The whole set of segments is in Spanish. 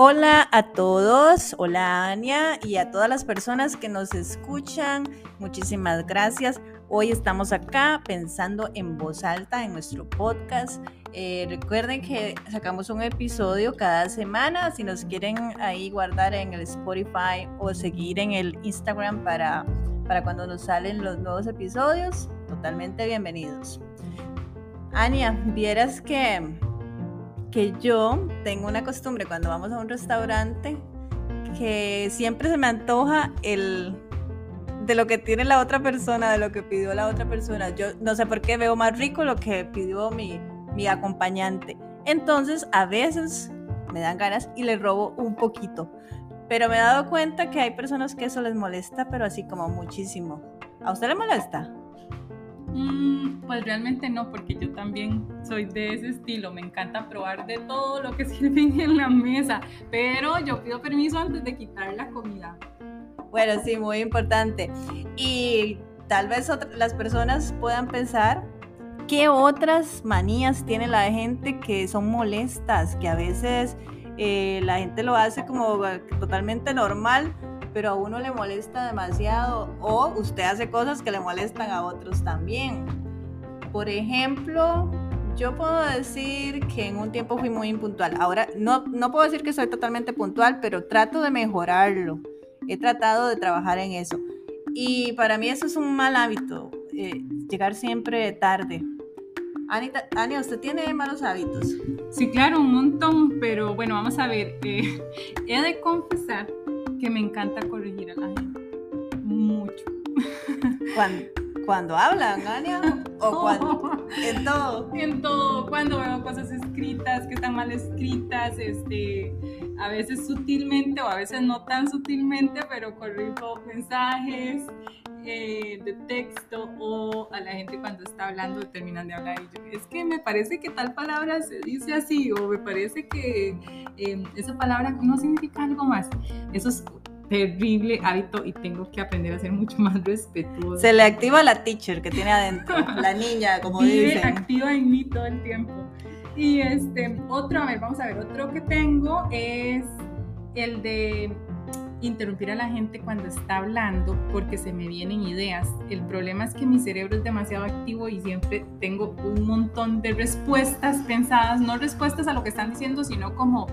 Hola a todos, hola Ania y a todas las personas que nos escuchan. Muchísimas gracias. Hoy estamos acá pensando en voz alta en nuestro podcast. Eh, recuerden que sacamos un episodio cada semana. Si nos quieren ahí guardar en el Spotify o seguir en el Instagram para, para cuando nos salen los nuevos episodios, totalmente bienvenidos. Ania, vieras que que yo tengo una costumbre cuando vamos a un restaurante que siempre se me antoja el de lo que tiene la otra persona, de lo que pidió la otra persona. Yo no sé por qué veo más rico lo que pidió mi, mi acompañante. Entonces, a veces me dan ganas y le robo un poquito. Pero me he dado cuenta que hay personas que eso les molesta, pero así como muchísimo. ¿A usted le molesta? Mm, pues realmente no, porque yo también soy de ese estilo. Me encanta probar de todo lo que sirven en la mesa, pero yo pido permiso antes de quitar la comida. Bueno, sí, muy importante. Y tal vez las personas puedan pensar qué otras manías tiene la gente que son molestas, que a veces eh, la gente lo hace como totalmente normal, pero a uno le molesta demasiado o usted hace cosas que le molestan a otros también. Por ejemplo, yo puedo decir que en un tiempo fui muy impuntual. Ahora no, no puedo decir que soy totalmente puntual, pero trato de mejorarlo. He tratado de trabajar en eso. Y para mí eso es un mal hábito, eh, llegar siempre tarde. Anita, Ania, ¿usted tiene malos hábitos? Sí, claro, un montón, pero bueno, vamos a ver. Eh, he de confesar que me encanta corregir a la gente. Mucho. Cuando, cuando hablan, Ania, o cuando en todo. En todo, cuando veo cosas escritas que están mal escritas, este, a veces sutilmente o a veces no tan sutilmente, pero corrijo mensajes eh, de texto o a la gente cuando está hablando terminan de hablar y yo, es que me parece que tal palabra se dice así o me parece que em, esa palabra no significa algo más. Eso es terrible hábito y tengo que aprender a ser mucho más respetuoso. Se le activa la teacher que tiene adentro, la niña, como Vive activa en mí todo el tiempo. Y este, otro, a ver, vamos a ver, otro que tengo es el de interrumpir a la gente cuando está hablando porque se me vienen ideas. El problema es que mi cerebro es demasiado activo y siempre tengo un montón de respuestas pensadas, no respuestas a lo que están diciendo, sino como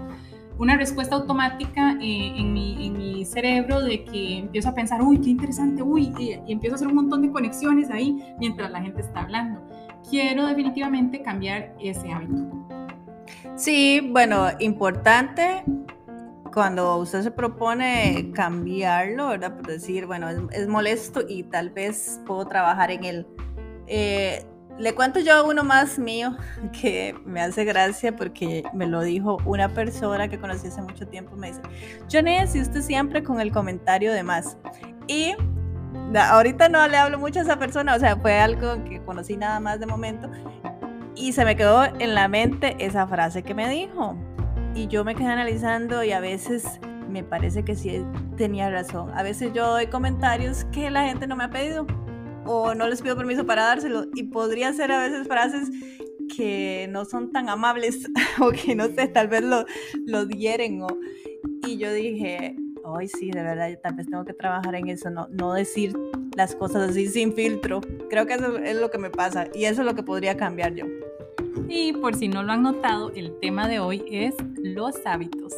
una respuesta automática eh, en, mi, en, mi, cerebro de que empiezo a pensar, uy, qué interesante, uy, y, y, empiezo a hacer un montón de conexiones ahí mientras la gente está hablando. Quiero definitivamente cambiar ese hábito. Sí, bueno, importante cuando usted se propone cambiarlo, ¿verdad? Por decir, bueno, es, molesto y tal vez puedo trabajar en él. Eh, le cuento yo uno más mío que me hace gracia porque me lo dijo una persona que conocí hace mucho tiempo. Me dice, Johnny, si usted siempre con el comentario de más. Y ahorita no le hablo mucho a esa persona, o sea, fue algo que conocí nada más de momento. Y se me quedó en la mente esa frase que me dijo. Y yo me quedé analizando y a veces me parece que sí tenía razón. A veces yo doy comentarios que la gente no me ha pedido o no les pido permiso para dárselo y podría ser a veces frases que no son tan amables o que no sé, tal vez lo, lo dieren o, y yo dije, hoy sí, de verdad, tal vez tengo que trabajar en eso, no, no decir las cosas así sin filtro. Creo que eso es lo que me pasa y eso es lo que podría cambiar yo. Y por si no lo han notado, el tema de hoy es los hábitos.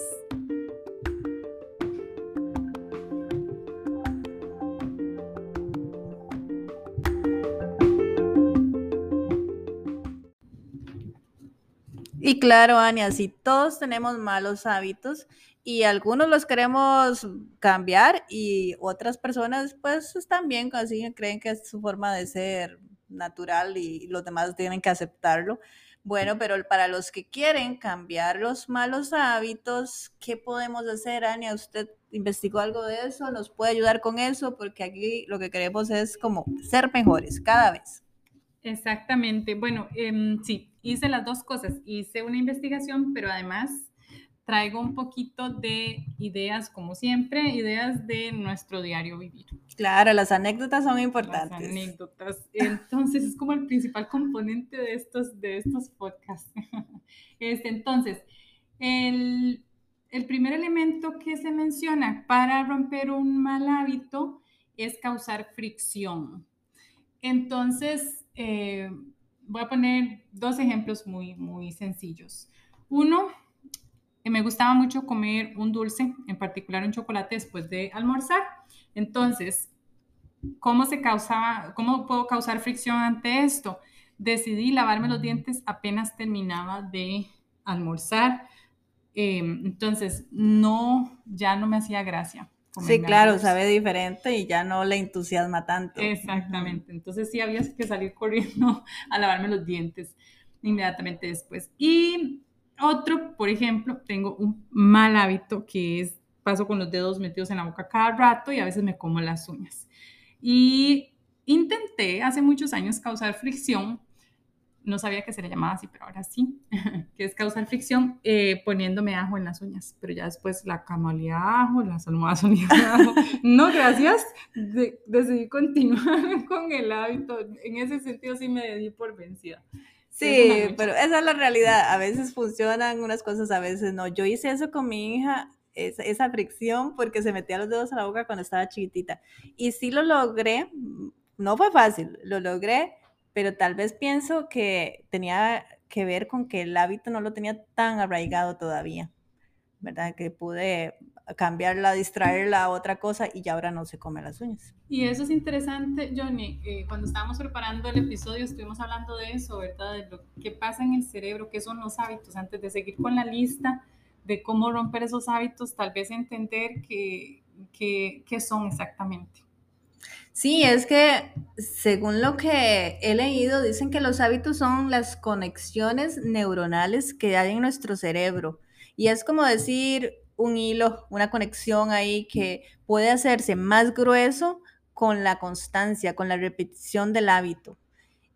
Y claro, Ania, si todos tenemos malos hábitos y algunos los queremos cambiar y otras personas pues están bien, así creen que es su forma de ser natural y los demás tienen que aceptarlo. Bueno, pero para los que quieren cambiar los malos hábitos, ¿qué podemos hacer, Ania? ¿Usted investigó algo de eso? ¿Nos puede ayudar con eso? Porque aquí lo que queremos es como ser mejores cada vez. Exactamente. Bueno, em, sí, hice las dos cosas. Hice una investigación, pero además traigo un poquito de ideas, como siempre, ideas de nuestro diario vivir. Claro, las anécdotas son importantes. Las anécdotas. Entonces, es como el principal componente de estos, de estos podcasts. Este, entonces, el, el primer elemento que se menciona para romper un mal hábito es causar fricción. Entonces, eh, voy a poner dos ejemplos muy, muy sencillos. Uno, me gustaba mucho comer un dulce, en particular un chocolate después de almorzar. Entonces, ¿cómo se causaba, cómo puedo causar fricción ante esto? Decidí lavarme los dientes apenas terminaba de almorzar. Em, entonces, no, ya no me hacía gracia. Sí, claro, sabe diferente y ya no le entusiasma tanto. Exactamente. Entonces sí había que salir corriendo a lavarme los dientes inmediatamente después. Y otro, por ejemplo, tengo un mal hábito que es paso con los dedos metidos en la boca cada rato y a veces me como las uñas. Y intenté hace muchos años causar fricción, no sabía que se le llamaba así, pero ahora sí, que es causar fricción eh, poniéndome ajo en las uñas, pero ya después la cama olía ajo, las almohadas olían ajo. No, gracias, decidí continuar con el hábito, en ese sentido sí me di por vencida. Sí, pero esa es la realidad. A veces funcionan unas cosas, a veces no. Yo hice eso con mi hija, esa, esa fricción, porque se metía los dedos a la boca cuando estaba chiquitita. Y sí lo logré, no fue fácil, lo logré, pero tal vez pienso que tenía que ver con que el hábito no lo tenía tan arraigado todavía, ¿verdad? Que pude cambiarla, distraerla a otra cosa y ya ahora no se come las uñas. Y eso es interesante, Johnny. Eh, cuando estábamos preparando el episodio estuvimos hablando de eso, ¿verdad? De lo que pasa en el cerebro, qué son los hábitos. Antes de seguir con la lista de cómo romper esos hábitos, tal vez entender qué que, son exactamente. Sí, es que según lo que he leído, dicen que los hábitos son las conexiones neuronales que hay en nuestro cerebro. Y es como decir, un hilo, una conexión ahí que puede hacerse más grueso con la constancia, con la repetición del hábito.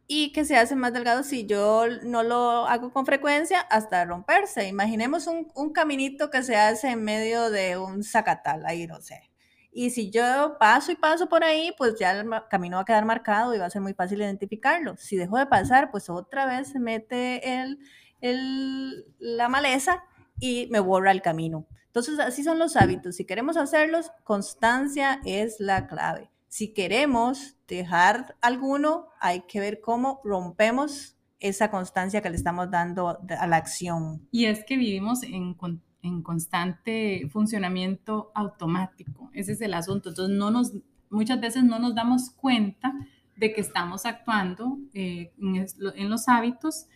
Y que se hace más delgado si yo no lo hago con frecuencia hasta romperse. Imaginemos un, un caminito que se hace en medio de un zacatal, ahí no sé. Y si yo paso y paso por ahí, pues ya el camino va a quedar marcado y va a ser muy fácil identificarlo. Si dejo de pasar, pues otra vez se mete el, el, la maleza y me borra el camino. Entonces, así son los hábitos. Si queremos hacerlos, constancia es la clave. Si queremos dejar alguno, hay que ver cómo rompemos esa constancia que le estamos dando a la acción. Y es que vivimos en, en constante funcionamiento automático. Ese es el asunto. Entonces, no nos, muchas veces no nos damos cuenta de que estamos actuando eh, en, en los hábitos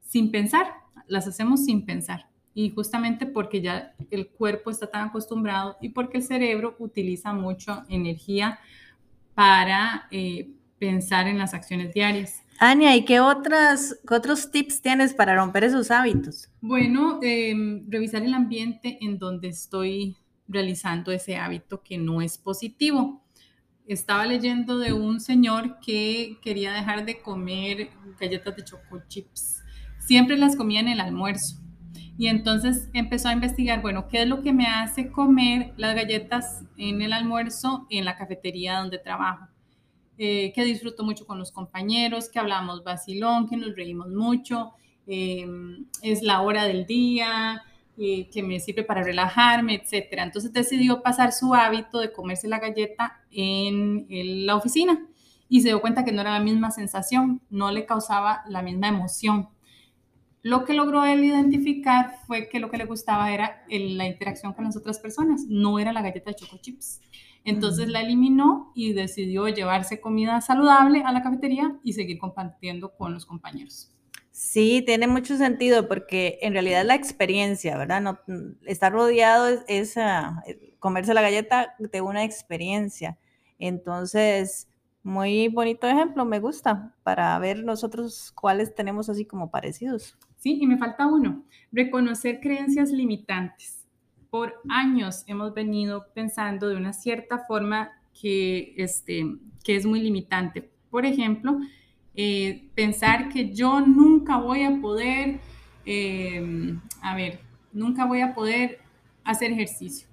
sin pensar. Las hacemos sin pensar y justamente porque ya el cuerpo está tan acostumbrado y porque el cerebro utiliza mucha energía para eh, pensar en las acciones diarias. Ania, ¿y qué, otras, otros tips tienes para romper esos hábitos? Bueno, em, revisar el ambiente en donde estoy realizando ese hábito que no es positivo. Estaba leyendo de un señor que quería dejar de comer galletas de choco chips. Siempre las comía en el almuerzo y entonces empezó a investigar, bueno, ¿qué es lo que me hace comer las galletas en el almuerzo en la cafetería donde trabajo? Eh, que disfruto mucho con los compañeros, que hablamos vacilón, que nos reímos mucho, em, es la hora del día, eh, que me sirve para relajarme, etc. Entonces decidió pasar su hábito de comerse la galleta en la oficina y se dio cuenta que no era la misma sensación, no le causaba la misma emoción. Lo que logró él identificar fue que lo que le gustaba era la interacción con las otras personas, no era la galleta de choco chips. Entonces la eliminó y decidió llevarse comida saludable a la cafetería y seguir compartiendo con los compañeros. Sí, tiene mucho sentido porque en realidad la experiencia, ¿verdad? No, estar rodeado es, ah, comerse la galleta de una experiencia. Entonces, muy bonito ejemplo, me gusta, para ver nosotros cuáles tenemos así como parecidos. Sí, y me falta uno, reconocer creencias limitantes. Por años hemos venido pensando de una cierta forma que, este, que es muy limitante. Por ejemplo, eh, pensar que yo nunca voy a poder, em, a ver, nunca voy a poder hacer ejercicio,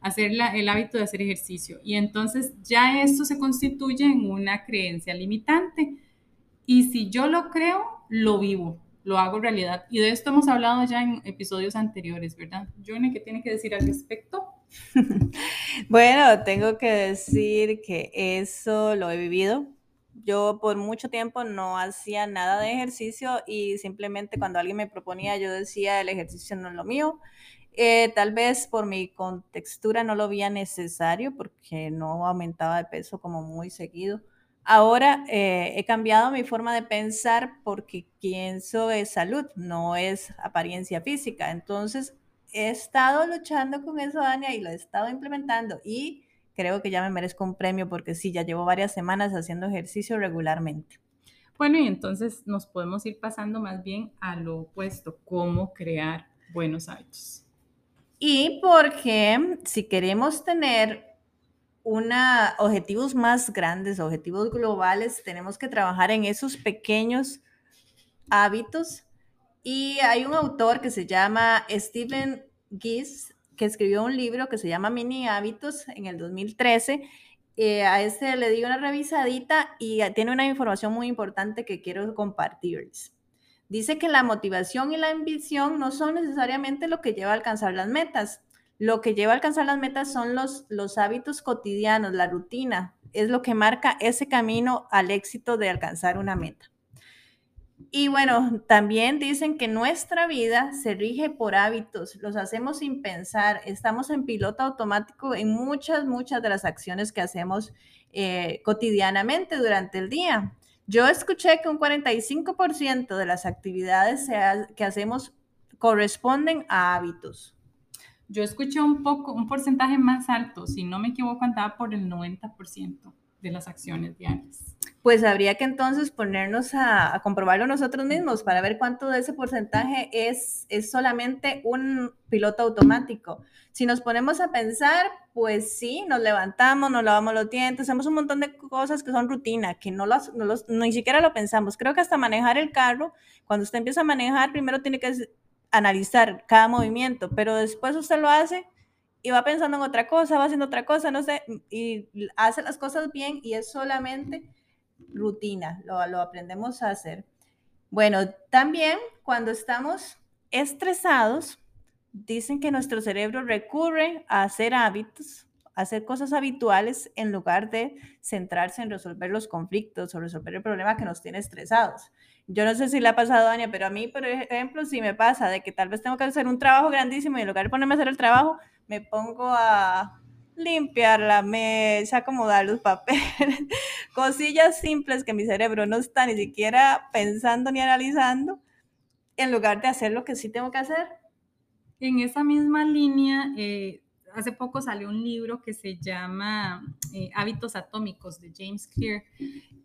hacer el hábito de hacer ejercicio. Y entonces ya esto se constituye en una creencia limitante. Y si yo lo creo, lo vivo, lo hago realidad. Y de esto hemos hablado ya en episodios anteriores, ¿verdad? Johnny, ¿qué tiene que decir al respecto? bueno, tengo que decir que eso lo he vivido. Yo por mucho tiempo no hacía nada de ejercicio y simplemente cuando alguien me proponía yo decía el ejercicio no es lo mío. Eh, tal vez por mi contextura no lo veía necesario porque no aumentaba de peso como muy seguido Ahora eh, he cambiado mi forma de pensar porque pienso es salud, no es apariencia física. Entonces, he estado luchando con eso, Ania, y lo he estado implementando y creo que ya me merezco un premio porque sí, ya llevo varias semanas haciendo ejercicio regularmente. Bueno, y entonces nos podemos ir pasando más bien a lo opuesto, cómo crear buenos hábitos. Y porque si queremos tener una, objetivos más grandes, objetivos globales, tenemos que trabajar en esos pequeños hábitos. Y hay un autor que se llama Stephen Gies, que escribió un libro que se llama Mini Hábitos en el 2013. Eh, a este le di una revisadita y tiene una información muy importante que quiero compartirles. Dice que la motivación y la ambición no son necesariamente lo que lleva a alcanzar las metas, lo que lleva a alcanzar las metas son los, hábitos cotidianos, la rutina, es lo que marca ese camino al éxito de alcanzar una meta. Y bueno, también dicen que nuestra vida se rige por hábitos, los hacemos sin pensar, estamos en piloto automático en muchas, muchas de las acciones que hacemos eh, cotidianamente durante el día. Yo escuché que un 45% de las actividades que hacemos corresponden a hábitos. Yo escuché un poco, un porcentaje más alto, si no me equivoco, andaba por el 90% de las acciones diarias. Pues habría que entonces ponernos a, comprobarlo nosotros mismos para ver cuánto de ese porcentaje es, es solamente un piloto automático. Si nos ponemos a pensar, pues sí, nos levantamos, nos lavamos los dientes, hacemos un montón de cosas que son rutina, que no, los, no los, ni siquiera lo pensamos. Creo que hasta manejar el carro, cuando usted empieza a manejar, primero tiene que analizar cada movimiento, pero después usted lo hace y va pensando en otra cosa, va haciendo otra cosa, no sé, y hace las cosas bien y es solamente rutina, lo, lo aprendemos a hacer. Bueno, también cuando estamos estresados, dicen que nuestro cerebro recurre a hacer hábitos, hacer cosas habituales en lugar de centrarse en resolver los conflictos o resolver el problema que nos tiene estresados. Yo no sé si le ha pasado a Dania, pero a mí, por ejemplo, si me pasa de que tal vez tengo que hacer un trabajo grandísimo y en lugar de ponerme a hacer el trabajo, me pongo a limpiar la mesa, acomodar los papeles, cosillas simples que mi cerebro no está ni siquiera pensando ni analizando, en lugar de hacer lo que sí tengo que hacer. En esa misma línea, eh, hace poco salió un libro que se llama eh, Hábitos Atómicos de James Clear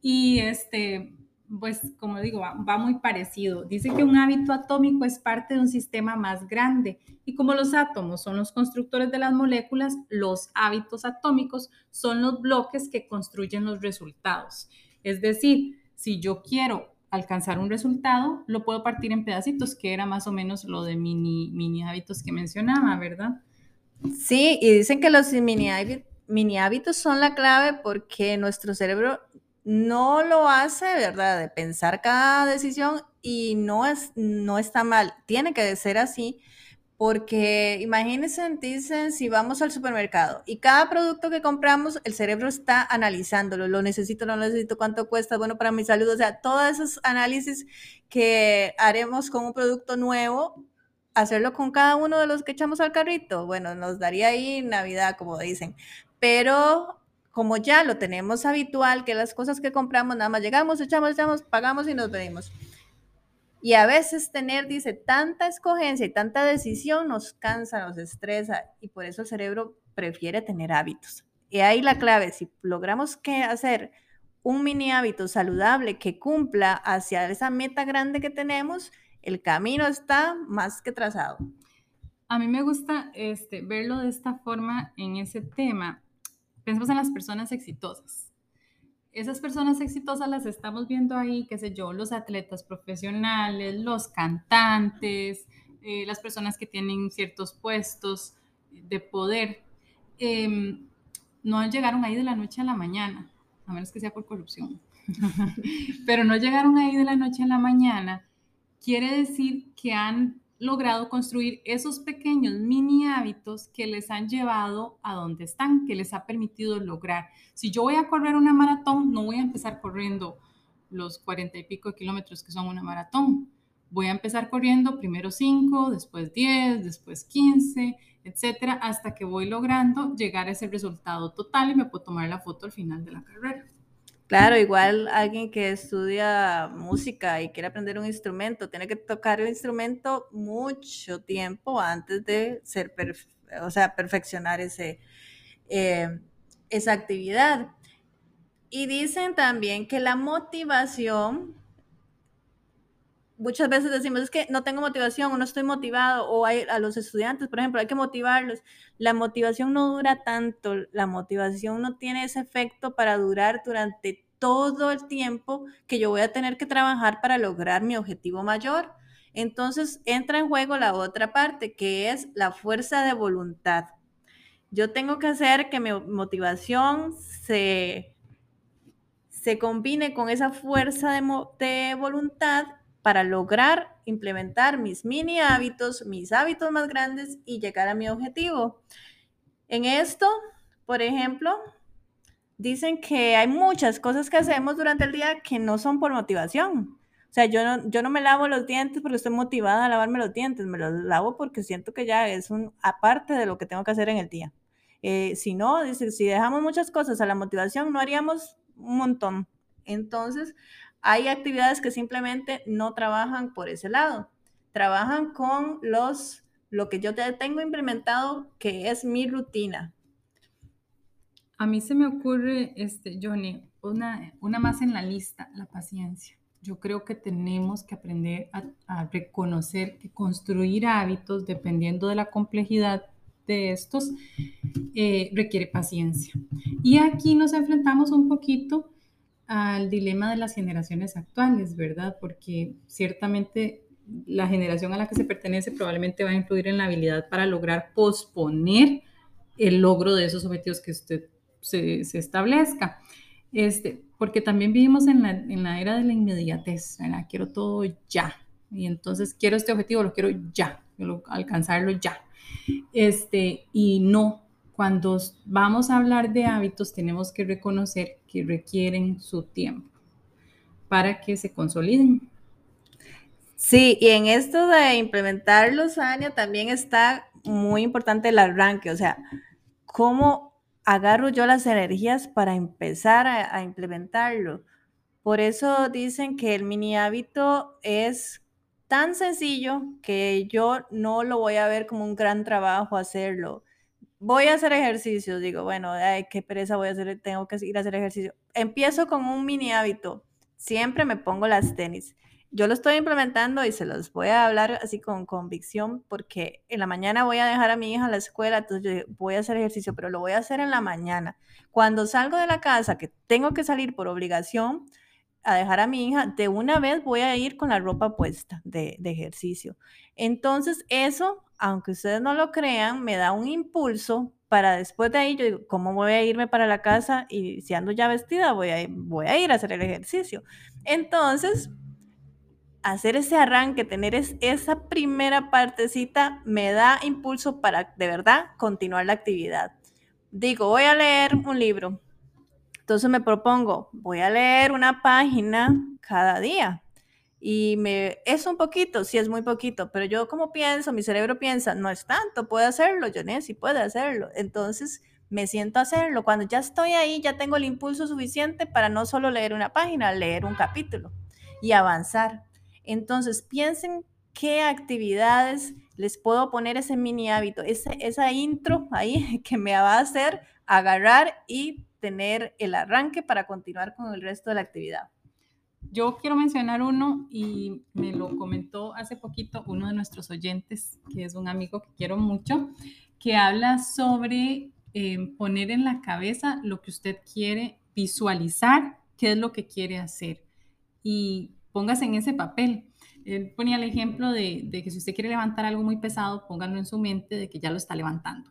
y este pues como digo, va, muy parecido. Dice que un hábito atómico es parte de un sistema más grande y como los átomos son los constructores de las moléculas, los hábitos atómicos son los bloques que construyen los resultados. Es decir, si yo quiero alcanzar un resultado, lo puedo partir en pedacitos, que era más o menos lo de mini, mini hábitos que mencionaba, ¿verdad? Sí, y dicen que los mini, hábitos son la clave porque nuestro cerebro no lo hace, ¿verdad? De pensar cada decisión y no, es, no está mal. Tiene que ser así porque imagínense, dicen, si vamos al supermercado y cada producto que compramos, el cerebro está analizándolo, lo necesito, no lo necesito, cuánto cuesta, bueno para mi salud, o sea, todos esos análisis que haremos con un producto nuevo, hacerlo con cada uno de los que echamos al carrito, bueno, nos daría ahí Navidad, como dicen, pero como ya lo tenemos habitual, que las cosas que compramos nada más llegamos, echamos, echamos, pagamos y nos venimos. Y a veces tener, dice, tanta escogencia y tanta decisión nos cansa, nos estresa y por eso el cerebro prefiere tener hábitos. Y ahí la clave, si logramos que hacer un mini hábito saludable que cumpla hacia esa meta grande que tenemos, el camino está más que trazado. A mí me gusta este, verlo de esta forma en ese tema pensemos en las personas exitosas. Esas personas exitosas las estamos viendo ahí, qué sé yo, los atletas profesionales, los cantantes, eh, las personas que tienen ciertos puestos de poder, em, no llegaron ahí de la noche a la mañana, a menos que sea por corrupción, pero no llegaron ahí de la noche a la mañana, quiere decir que han logrado construir esos pequeños mini hábitos que les han llevado a donde están, que les ha permitido lograr. Si yo voy a correr una maratón, no voy a empezar corriendo los cuarenta y pico kilómetros que son una maratón. Voy a empezar corriendo primero 5, después 10, después 15, etcétera, hasta que voy logrando llegar a ese resultado total y me puedo tomar la foto al final de la carrera. Claro, igual alguien que estudia música y quiere aprender un instrumento, tiene que tocar el instrumento mucho tiempo antes de ser, o sea, perfeccionar ese, eh, esa actividad. Y dicen también que la motivación, muchas veces decimos, es que no tengo motivación o no estoy motivado, o hay, a los estudiantes, por ejemplo, hay que motivarlos. La motivación no dura tanto, la motivación no tiene ese efecto para durar durante todo el tiempo que yo voy a tener que trabajar para lograr mi objetivo mayor. Entonces entra en juego la otra parte, que es la fuerza de voluntad. Yo tengo que hacer que mi motivación se se combine con esa fuerza de, voluntad para lograr implementar mis mini hábitos, mis hábitos más grandes y llegar a mi objetivo. En esto, por ejemplo, dicen que hay muchas cosas que hacemos durante el día que no son por motivación. O sea, yo no, yo no me lavo los dientes porque estoy motivada a lavarme los dientes, me los lavo porque siento que ya es un aparte de lo que tengo que hacer en el día. Eh, si no, si dejamos muchas cosas a la motivación, no haríamos un montón. Entonces, hay actividades que simplemente no trabajan por ese lado. Trabajan con los, lo que yo tengo implementado, que es mi rutina. A mí se me ocurre, este, Johnny, una, una más en la lista, la paciencia. Yo creo que tenemos que aprender a, reconocer que construir hábitos, dependiendo de la complejidad de estos, eh, requiere paciencia. Y aquí nos enfrentamos un poquito al dilema de las generaciones actuales, ¿verdad? Porque ciertamente la generación a la que se pertenece probablemente va a influir en la habilidad para lograr posponer el logro de esos objetivos que usted se, establezca. Este, porque también vivimos en la, en la era de la inmediatez. Quiero todo ya. Y entonces quiero este objetivo, lo quiero ya, alcanzarlo ya. Este, y no, cuando vamos a hablar de hábitos tenemos que reconocer que requieren su tiempo para que se consoliden. Sí, y en esto de implementarlos, Ania, también está muy importante el arranque, o sea, cómo agarro yo las energías para empezar a, a implementarlo. Por eso dicen que el mini hábito es tan sencillo que yo no lo voy a ver como un gran trabajo hacerlo voy a hacer ejercicio, digo, bueno, ay, qué pereza voy a hacer, tengo que ir a hacer ejercicio. Empiezo con un mini hábito, siempre me pongo las tenis. Yo lo estoy implementando y se los voy a hablar así con convicción porque en la mañana voy a dejar a mi hija a la escuela, entonces voy a hacer ejercicio, pero lo voy a hacer en la mañana. Cuando salgo de la casa, que tengo que salir por obligación, a dejar a mi hija, de una vez voy a ir con la ropa puesta de ejercicio. Entonces, eso aunque ustedes no lo crean, me da un impulso para después de ahí, yo digo, ¿cómo voy a irme para la casa? Y si ando ya vestida, voy a, ir a hacer el ejercicio. Entonces, hacer ese arranque, tener esa primera partecita, me da impulso para de verdad continuar la actividad. Digo, voy a leer un libro. Entonces me propongo, voy a leer una página cada día y me es un poquito, sí es muy poquito, pero yo como pienso, mi cerebro piensa, no es tanto, puedo hacerlo, Joné, sí puede hacerlo. Entonces me siento a hacerlo. Cuando ya estoy ahí, ya tengo el impulso suficiente para no solo leer una página, leer un capítulo y avanzar. Entonces piensen qué actividades les puedo poner ese mini hábito, ese, esa intro ahí que me va a hacer agarrar y tener el arranque para continuar con el resto de la actividad. Yo quiero mencionar uno y me lo comentó hace poquito uno de nuestros oyentes, que es un amigo que quiero mucho, que habla sobre eh, poner en la cabeza lo que usted quiere visualizar, qué es lo que quiere hacer. Y póngase en ese papel. Él ponía el ejemplo de, que si usted quiere levantar algo muy pesado, póngalo en su mente de que ya lo está levantando.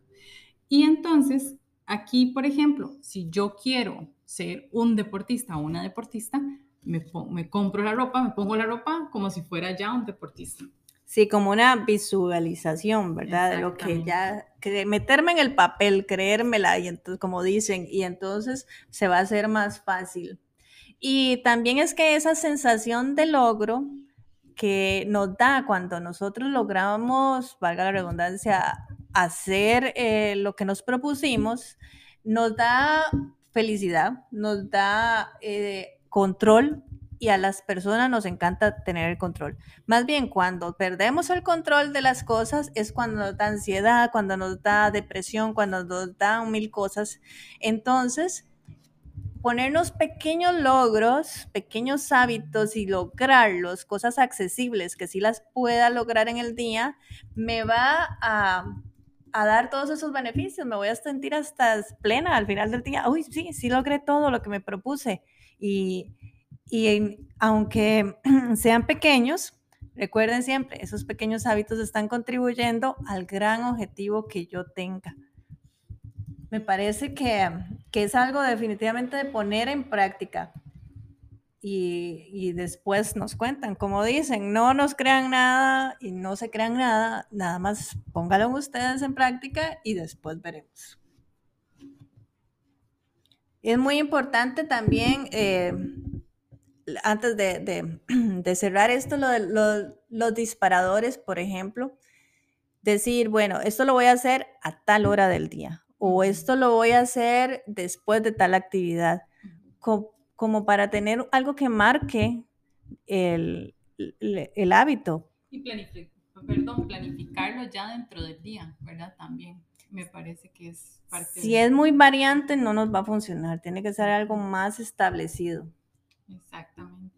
Y entonces, aquí, por ejemplo, si yo quiero ser un deportista o una deportista, me, me compro la ropa, me pongo la ropa como si fuera ya un deportista. Sí, como una visualización, ¿verdad? De lo que ya, que meterme en el papel, creérmela, y entonces, como dicen, y entonces se va a hacer más fácil. Y también es que esa sensación de logro que nos da cuando nosotros logramos, valga la redundancia, hacer eh, lo que nos propusimos, nos da felicidad, nos da eh, control y a las personas nos encanta tener el control. Más bien, cuando perdemos el control de las cosas es cuando nos da ansiedad, cuando nos da depresión, cuando nos da mil cosas. Entonces, ponernos pequeños logros, pequeños hábitos y lograrlos, cosas accesibles que sí las pueda lograr en el día, me va a, a dar todos esos beneficios, me voy a sentir hasta plena al final del día. Uy, sí, sí logré todo lo que me propuse. Y, y aunque sean pequeños, recuerden siempre, esos pequeños hábitos están contribuyendo al gran objetivo que yo tenga. Me parece que, es algo definitivamente de poner en práctica. Y, y, después nos cuentan, como dicen, no nos crean nada y no se crean nada, nada más pónganlo ustedes en práctica y después veremos. Es muy importante también eh, antes de, cerrar esto, lo los disparadores, por ejemplo, decir, bueno, esto lo voy a hacer a tal hora del día o esto lo voy a hacer después de tal actividad, como, para tener algo que marque el, hábito. Y perdón, planificarlo ya dentro del día, ¿verdad? También me parece que es parte. Si es muy variante, no nos va a funcionar, tiene que ser algo más establecido. Exactamente.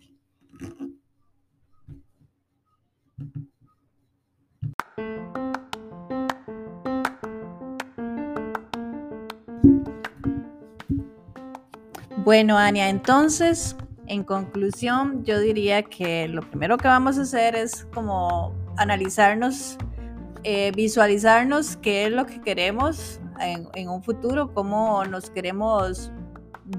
Bueno, Ania, entonces, en conclusión, yo diría que lo primero que vamos a hacer es como analizarnos, eh, visualizarnos qué es lo que queremos en, un futuro, cómo nos queremos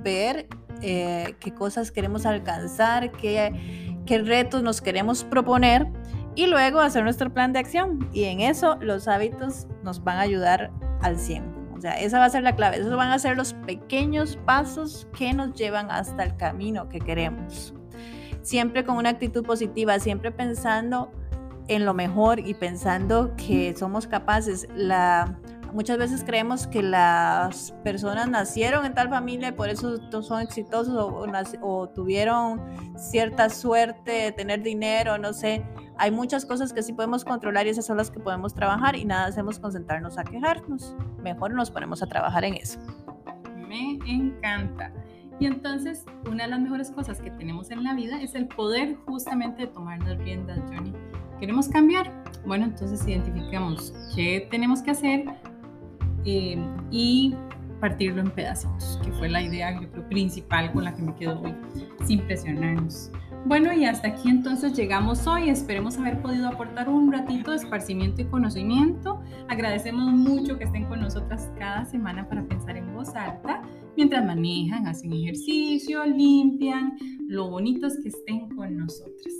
ver eh, qué cosas queremos alcanzar, qué, qué retos nos queremos proponer y luego hacer nuestro plan de acción. Y en eso los hábitos nos van a ayudar al 100. O sea, esa va a ser la clave. Esos van a ser los pequeños pasos que nos llevan hasta el camino que queremos. Siempre con una actitud positiva, siempre pensando en lo mejor y pensando que somos capaces. Muchas veces creemos que las personas nacieron en tal familia y por eso son exitosos o, tuvieron cierta suerte tener dinero, no sé. Hay muchas cosas que sí podemos controlar y esas son las que podemos trabajar y nada hacemos concentrarnos a quejarnos. Mejor nos ponemos a trabajar en eso. Me encanta. Y entonces, una de las mejores cosas que tenemos en la vida es el poder justamente de tomar las riendas, Johnny. ¿Queremos cambiar? Bueno, entonces identificamos qué tenemos que hacer, eh, y partirlo en pedacitos, que fue la idea yo creo principal con la que me quedo hoy, sin presionarnos. Bueno, y hasta aquí entonces llegamos hoy. Esperemos haber podido aportar un ratito de esparcimiento y conocimiento. Agradecemos mucho que estén con nosotras cada semana para pensar en voz alta, mientras manejan, hacen ejercicio, limpian. Lo bonito es que estén con nosotras.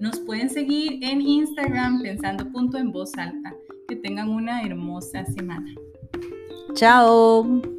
Nos pueden seguir en Instagram pensando punto en voz alta. Que tengan una hermosa semana. Chao.